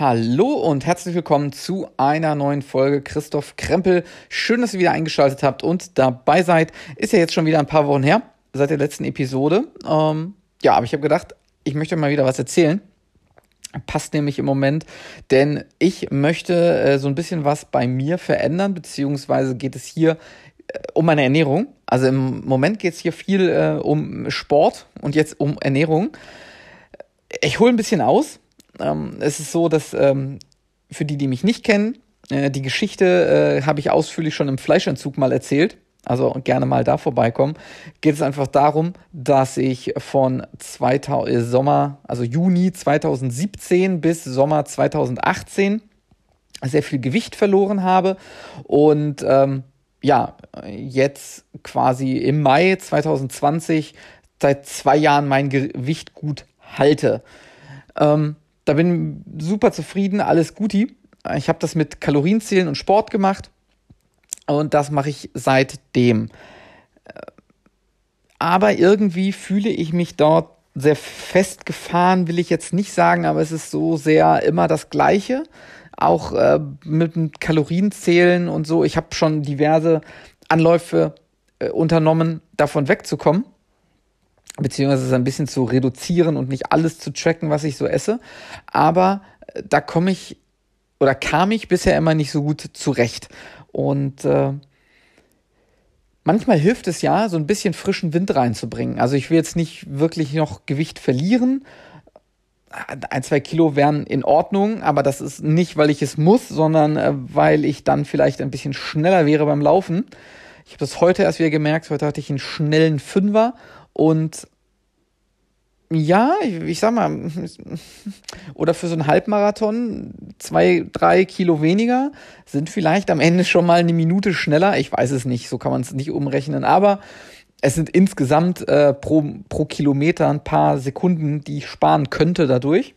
Hallo und herzlich willkommen zu einer neuen Folge Christoph Krempel. Schön, dass ihr wieder eingeschaltet habt und dabei seid. Ist ja jetzt schon wieder ein paar Wochen her, seit der letzten Episode. Ähm, ja, aber ich habe gedacht, ich möchte mal wieder was erzählen. Passt nämlich im Moment, denn ich möchte äh, so ein bisschen was bei mir verändern, beziehungsweise geht es hier äh, um meine Ernährung. Also im Moment geht es hier viel äh, um Sport und jetzt um Ernährung. Ich hole ein bisschen aus ähm, es ist so, dass ähm, für die, die mich nicht kennen, äh, die Geschichte äh, habe ich ausführlich schon im Fleischentzug mal erzählt. Also gerne mal da vorbeikommen. Geht es einfach darum, dass ich von 2000, äh, Sommer, also Juni 2017 bis Sommer 2018 sehr viel Gewicht verloren habe und ähm, ja, jetzt quasi im Mai 2020 seit zwei Jahren mein Gewicht gut halte. Ähm, da bin ich super zufrieden, alles guti. Ich habe das mit Kalorienzählen und Sport gemacht und das mache ich seitdem. Aber irgendwie fühle ich mich dort sehr festgefahren, will ich jetzt nicht sagen, aber es ist so sehr immer das Gleiche. Auch äh, mit dem Kalorienzählen und so. Ich habe schon diverse Anläufe äh, unternommen, davon wegzukommen beziehungsweise es ein bisschen zu reduzieren und nicht alles zu tracken, was ich so esse. Aber äh, da komme ich oder kam ich bisher immer nicht so gut zurecht. Und äh, manchmal hilft es ja, so ein bisschen frischen Wind reinzubringen. Also ich will jetzt nicht wirklich noch Gewicht verlieren. Ein, zwei Kilo wären in Ordnung, aber das ist nicht, weil ich es muss, sondern äh, weil ich dann vielleicht ein bisschen schneller wäre beim Laufen. Ich habe das heute erst wieder gemerkt. Heute hatte ich einen schnellen Fünfer und ja, ich, ich sag mal, oder für so einen Halbmarathon zwei, drei Kilo weniger sind vielleicht am Ende schon mal eine Minute schneller. Ich weiß es nicht, so kann man es nicht umrechnen, aber es sind insgesamt äh, pro, pro Kilometer ein paar Sekunden, die ich sparen könnte dadurch.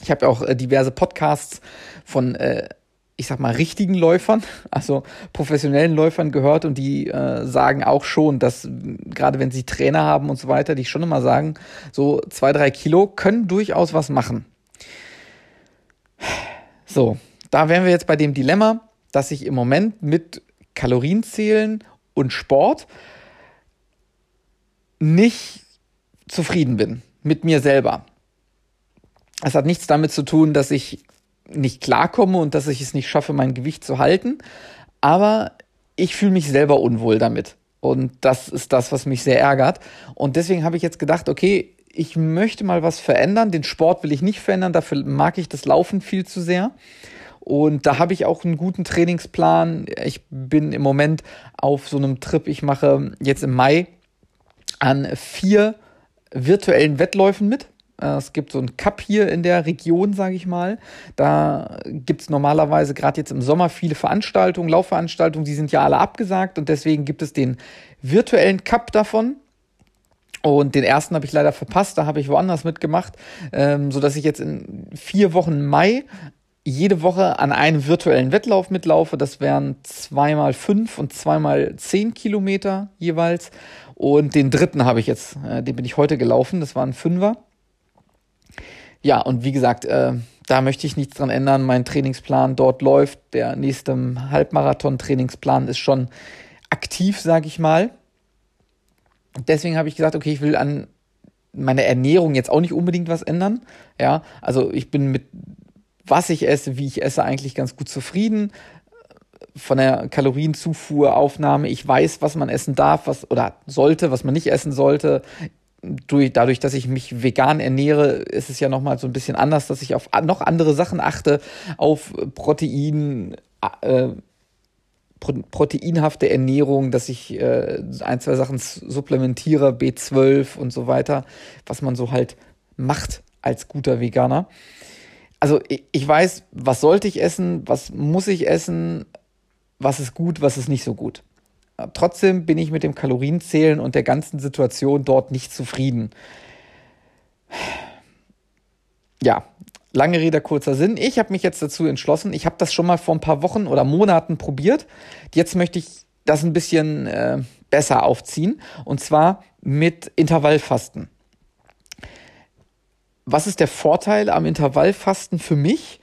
Ich habe ja auch äh, diverse Podcasts von äh, ich sag mal, richtigen Läufern, also professionellen Läufern gehört und die äh, sagen auch schon, dass gerade wenn sie Trainer haben und so weiter, die schon immer sagen, so zwei, drei Kilo können durchaus was machen. So, da wären wir jetzt bei dem Dilemma, dass ich im Moment mit Kalorienzählen und Sport nicht zufrieden bin mit mir selber. Es hat nichts damit zu tun, dass ich nicht klarkomme und dass ich es nicht schaffe, mein Gewicht zu halten. Aber ich fühle mich selber unwohl damit. Und das ist das, was mich sehr ärgert. Und deswegen habe ich jetzt gedacht, okay, ich möchte mal was verändern. Den Sport will ich nicht verändern, dafür mag ich das Laufen viel zu sehr. Und da habe ich auch einen guten Trainingsplan. Ich bin im Moment auf so einem Trip. Ich mache jetzt im Mai an vier virtuellen Wettläufen mit. Äh, es gibt so einen Cup hier in der Region, sage ich mal. Da gibt es normalerweise gerade jetzt im Sommer viele Veranstaltungen, Laufveranstaltungen, die sind ja alle abgesagt und deswegen gibt es den virtuellen Cup davon. Und den ersten habe ich leider verpasst, da habe ich woanders mitgemacht, ähm, sodass ich jetzt in vier Wochen Mai jede Woche an einem virtuellen Wettlauf mitlaufe. Das wären zweimal fünf und zweimal zehn Kilometer jeweils. Und den dritten habe ich jetzt, äh, den bin ich heute gelaufen, das war ein Fünfer. Ja, und wie gesagt, äh, da möchte ich nichts dran ändern. Mein Trainingsplan dort läuft. Der nächste Halbmarathon-Trainingsplan ist schon aktiv, sage ich mal. Deswegen habe ich gesagt, okay, ich will an meiner Ernährung jetzt auch nicht unbedingt was ändern. Ja, also ich bin mit was ich esse, wie ich esse, eigentlich ganz gut zufrieden. Von der Kalorienzufuhr, Aufnahme, ich weiß, was man essen darf, was oder sollte, was man nicht essen sollte durch, dadurch, dass ich mich vegan ernähre, ist es ja nochmal so ein bisschen anders, dass ich auf noch andere Sachen achte, auf Protein, äh, proteinhafte Ernährung, dass ich äh, ein, zwei Sachen supplementiere, B12 und so weiter, was man so halt macht als guter Veganer. Also ich, ich weiß, was sollte ich essen, was muss ich essen, was ist gut, was ist nicht so gut. Trotzdem bin ich mit dem Kalorienzählen und der ganzen Situation dort nicht zufrieden. Ja, lange Rede, kurzer Sinn. Ich habe mich jetzt dazu entschlossen. Ich habe das schon mal vor ein paar Wochen oder Monaten probiert. Jetzt möchte ich das ein bisschen äh, besser aufziehen. Und zwar mit Intervallfasten. Was ist der Vorteil am Intervallfasten für mich?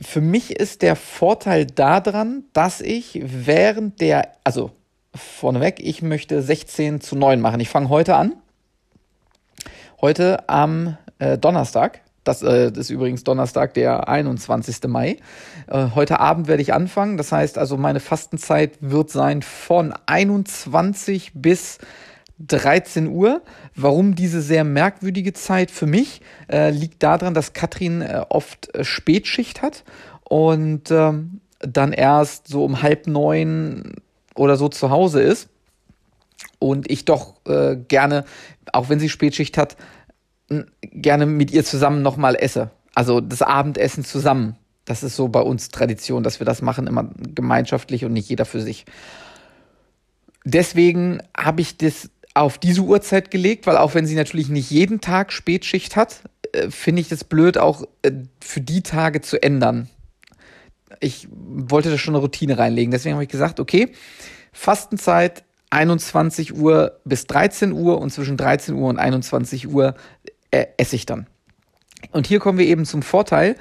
Für mich ist der Vorteil daran, dass ich während der, also vorneweg, ich möchte 16 zu 9 machen. Ich fange heute an. Heute am äh, Donnerstag. Das äh, ist übrigens Donnerstag, der 21. Mai. Äh, heute Abend werde ich anfangen. Das heißt also, meine Fastenzeit wird sein von 21 bis 13 Uhr. Warum diese sehr merkwürdige Zeit für mich? Äh, liegt daran, dass Katrin äh, oft äh, Spätschicht hat und ähm, dann erst so um halb neun oder so zu Hause ist. Und ich doch äh, gerne, auch wenn sie Spätschicht hat, gerne mit ihr zusammen nochmal esse. Also das Abendessen zusammen. Das ist so bei uns Tradition, dass wir das machen, immer gemeinschaftlich und nicht jeder für sich. Deswegen habe ich das auf diese Uhrzeit gelegt, weil auch wenn sie natürlich nicht jeden Tag Spätschicht hat, äh, finde ich das blöd, auch äh, für die Tage zu ändern. Ich wollte da schon eine Routine reinlegen. Deswegen habe ich gesagt, okay, Fastenzeit 21 Uhr bis 13 Uhr und zwischen 13 Uhr und 21 Uhr äh, esse ich dann. Und hier kommen wir eben zum Vorteil.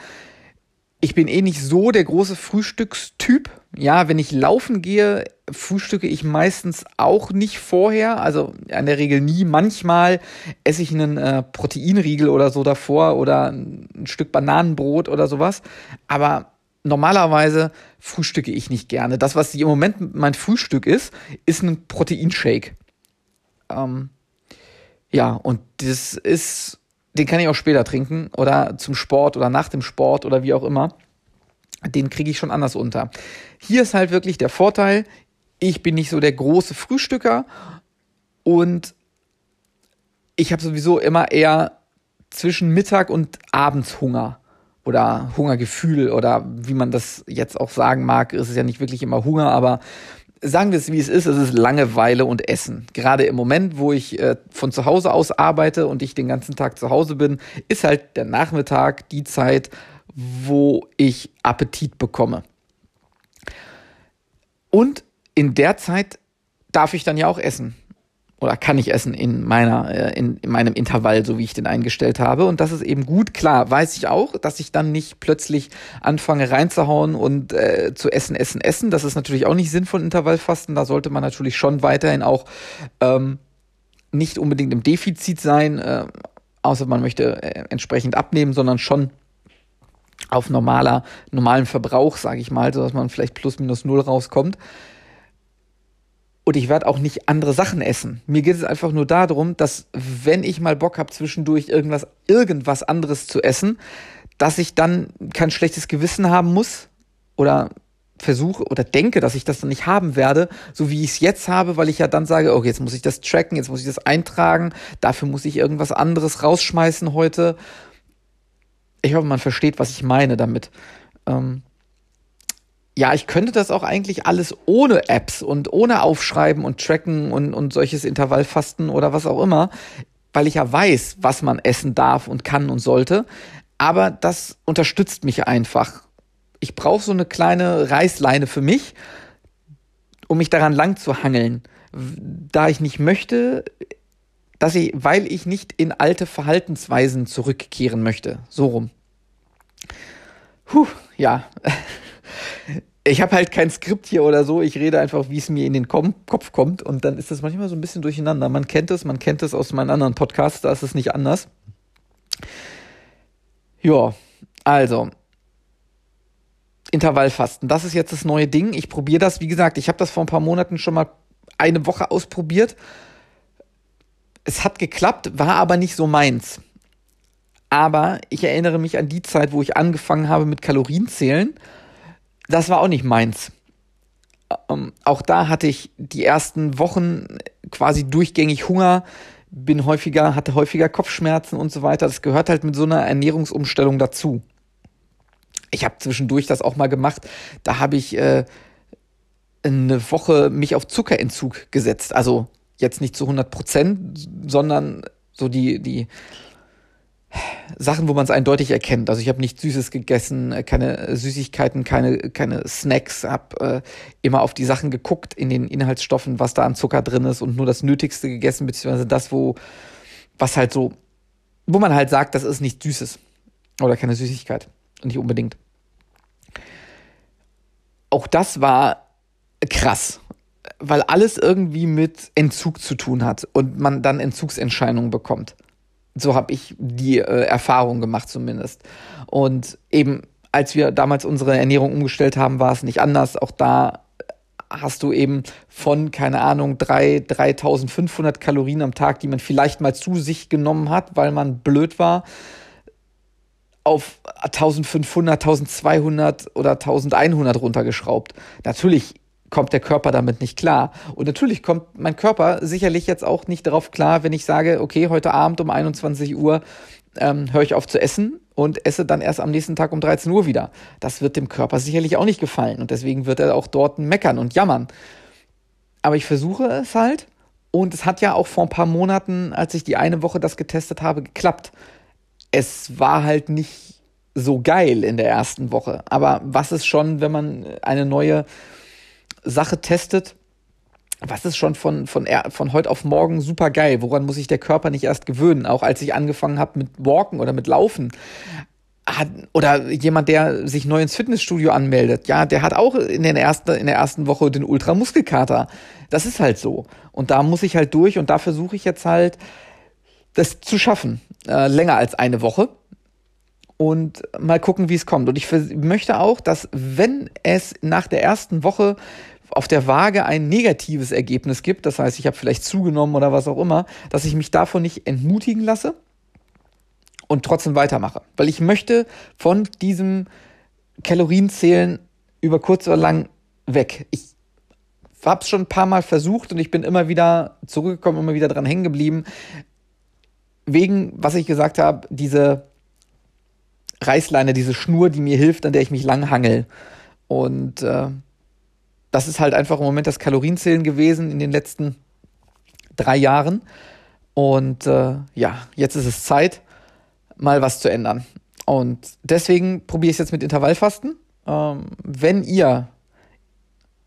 Ich bin eh nicht so der große Frühstückstyp. Ja, wenn ich laufen gehe, frühstücke ich meistens auch nicht vorher. Also in der Regel nie. Manchmal esse ich einen äh, Proteinriegel oder so davor oder ein Stück Bananenbrot oder sowas. Aber normalerweise frühstücke ich nicht gerne. Das, was im Moment mein Frühstück ist, ist ein Proteinshake. Ähm, ja, und das ist, den kann ich auch später trinken oder zum Sport oder nach dem Sport oder wie auch immer. Den kriege ich schon anders unter. Hier ist halt wirklich der Vorteil, ich bin nicht so der große Frühstücker und ich habe sowieso immer eher zwischen Mittag und Abends Hunger oder Hungergefühl oder wie man das jetzt auch sagen mag, ist es ja nicht wirklich immer Hunger, aber sagen wir es wie es ist, es ist Langeweile und Essen. Gerade im Moment, wo ich äh, von zu Hause aus arbeite und ich den ganzen Tag zu Hause bin, ist halt der Nachmittag die Zeit, wo ich Appetit bekomme. Und in der Zeit darf ich dann ja auch essen oder kann ich essen in meiner äh, in, in meinem Intervall, so wie ich den eingestellt habe. Und das ist eben gut. Klar, weiß ich auch, dass ich dann nicht plötzlich anfange reinzuhauen und äh, zu essen, essen, essen. Das ist natürlich auch nicht Sinn von Intervallfasten. Da sollte man natürlich schon weiterhin auch ähm, nicht unbedingt im Defizit sein, äh, außer man möchte äh, entsprechend abnehmen, sondern schon auf normaler, normalen Verbrauch, sage ich mal, so dass man vielleicht plus minus null rauskommt. Und ich werde auch nicht andere Sachen essen. Mir geht es einfach nur darum, dass wenn ich mal Bock habe, zwischendurch irgendwas, irgendwas anderes zu essen, dass ich dann kein schlechtes Gewissen haben muss oder versuche oder denke, dass ich das dann nicht haben werde, so wie ich es jetzt habe, weil ich ja dann sage, okay, jetzt muss ich das tracken, jetzt muss ich das eintragen, dafür muss ich irgendwas anderes rausschmeißen heute. Ich hoffe, man versteht, was ich meine damit. Ähm, ja, ich könnte das auch eigentlich alles ohne Apps und ohne Aufschreiben und Tracken und, und solches Intervallfasten oder was auch immer, weil ich ja weiß, was man essen darf und kann und sollte. Aber das unterstützt mich einfach. Ich brauche so eine kleine Reißleine für mich, um mich daran lang zu hangeln. Da ich nicht möchte, dass ich, weil ich nicht in alte Verhaltensweisen zurückkehren möchte. So rum. Puh, ja. ich habe halt kein Skript hier oder so. Ich rede einfach, wie es mir in den Kopf kommt. Und dann ist das manchmal so ein bisschen durcheinander. Man kennt es, man kennt es aus meinen anderen Podcasts, da ist es nicht anders. Ja, also. Intervallfasten, das ist jetzt das neue Ding. Ich probiere das, wie gesagt, ich habe das vor ein paar Monaten schon mal eine Woche ausprobiert. Es hat geklappt, war aber nicht so meins. Aber ich erinnere mich an die Zeit, wo ich angefangen habe mit Kalorienzählen das war auch nicht meins. Ähm, auch da hatte ich die ersten Wochen quasi durchgängig Hunger, bin häufiger, hatte häufiger Kopfschmerzen und so weiter. Das gehört halt mit so einer Ernährungsumstellung dazu. Ich habe zwischendurch das auch mal gemacht. Da habe ich äh, eine Woche mich auf Zuckerentzug gesetzt. Also jetzt nicht zu 100 Prozent, sondern so die, die Sachen, wo man es eindeutig erkennt. Also ich habe nichts Süßes gegessen, äh, keine Süßigkeiten, keine, keine Snacks, habe äh, immer auf die Sachen geguckt in den Inhaltsstoffen, was da an Zucker drin ist und nur das Nötigste gegessen, beziehungsweise das, wo, was halt so, wo man halt sagt, das ist nichts Süßes oder keine Süßigkeit. Nicht unbedingt. auch das war krass, weil alles irgendwie mit Entzug zu tun hat und man dann Entzugsentscheidungen bekommt. So habe ich die äh, Erfahrung gemacht zumindest. Und eben, als wir damals unsere Ernährung umgestellt haben, war es nicht anders. Auch da hast du eben von, keine Ahnung, 3, 3500 Kalorien am Tag, die man vielleicht mal zu sich genommen hat, weil man blöd war, auf 1500, 1200 oder 1100 runtergeschraubt. Natürlich kommt der Körper damit nicht klar. Und natürlich kommt mein Körper sicherlich jetzt auch nicht darauf klar, wenn ich sage, okay, heute Abend um 21 Uhr ähm, höre ich auf zu essen und esse dann erst am nächsten Tag um 13 Uhr wieder. Das wird dem Körper sicherlich auch nicht gefallen und deswegen wird er auch dort meckern und jammern. Aber ich versuche es halt und es hat ja auch vor ein paar Monaten, als ich die eine Woche das getestet habe, geklappt. Es war halt nicht so geil in der ersten Woche. Aber was ist schon, wenn man eine neue Sache testet, was ist schon von, von, von heute auf morgen super geil? Woran muss sich der Körper nicht erst gewöhnen? Auch als ich angefangen habe mit Walken oder mit Laufen. Hat, oder jemand, der sich neu ins Fitnessstudio anmeldet, ja, der hat auch in, den ersten, in der ersten Woche den Ultramuskelkater. Das ist halt so. Und da muss ich halt durch und da versuche ich jetzt halt, das zu schaffen. Äh, länger als eine Woche. Und mal gucken, wie es kommt. Und ich möchte auch, dass wenn es nach der ersten Woche auf der Waage ein negatives Ergebnis gibt, das heißt, ich habe vielleicht zugenommen oder was auch immer, dass ich mich davon nicht entmutigen lasse und trotzdem weitermache. Weil ich möchte von diesem Kalorienzählen über kurz oder lang weg. Ich habe es schon ein paar Mal versucht und ich bin immer wieder zurückgekommen, immer wieder dran hängen geblieben. Wegen, was ich gesagt habe, diese Reißleine, diese Schnur, die mir hilft, an der ich mich lang hangel. Und äh, das ist halt einfach im Moment das Kalorienzählen gewesen in den letzten drei Jahren. Und äh, ja, jetzt ist es Zeit, mal was zu ändern. Und deswegen probiere ich es jetzt mit Intervallfasten. Ähm, wenn ihr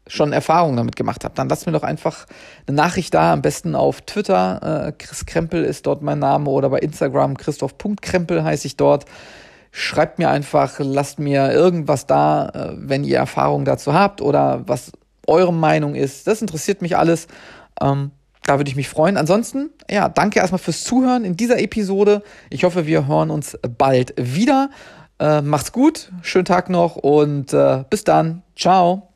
schon Erfahrungen damit gemacht habt, dann lasst mir doch einfach eine Nachricht da, am besten auf Twitter. Äh, Chris Krempel ist dort mein Name oder bei Instagram Christoph.krempel heiße ich dort. Schreibt mir einfach, lasst mir irgendwas da, äh, wenn ihr Erfahrungen dazu habt oder was eure Meinung ist. Das interessiert mich alles. Ähm, da würde ich mich freuen. Ansonsten, ja, danke erstmal fürs Zuhören in dieser Episode. Ich hoffe, wir hören uns bald wieder. Äh, macht's gut, schönen Tag noch und äh, bis dann. Ciao.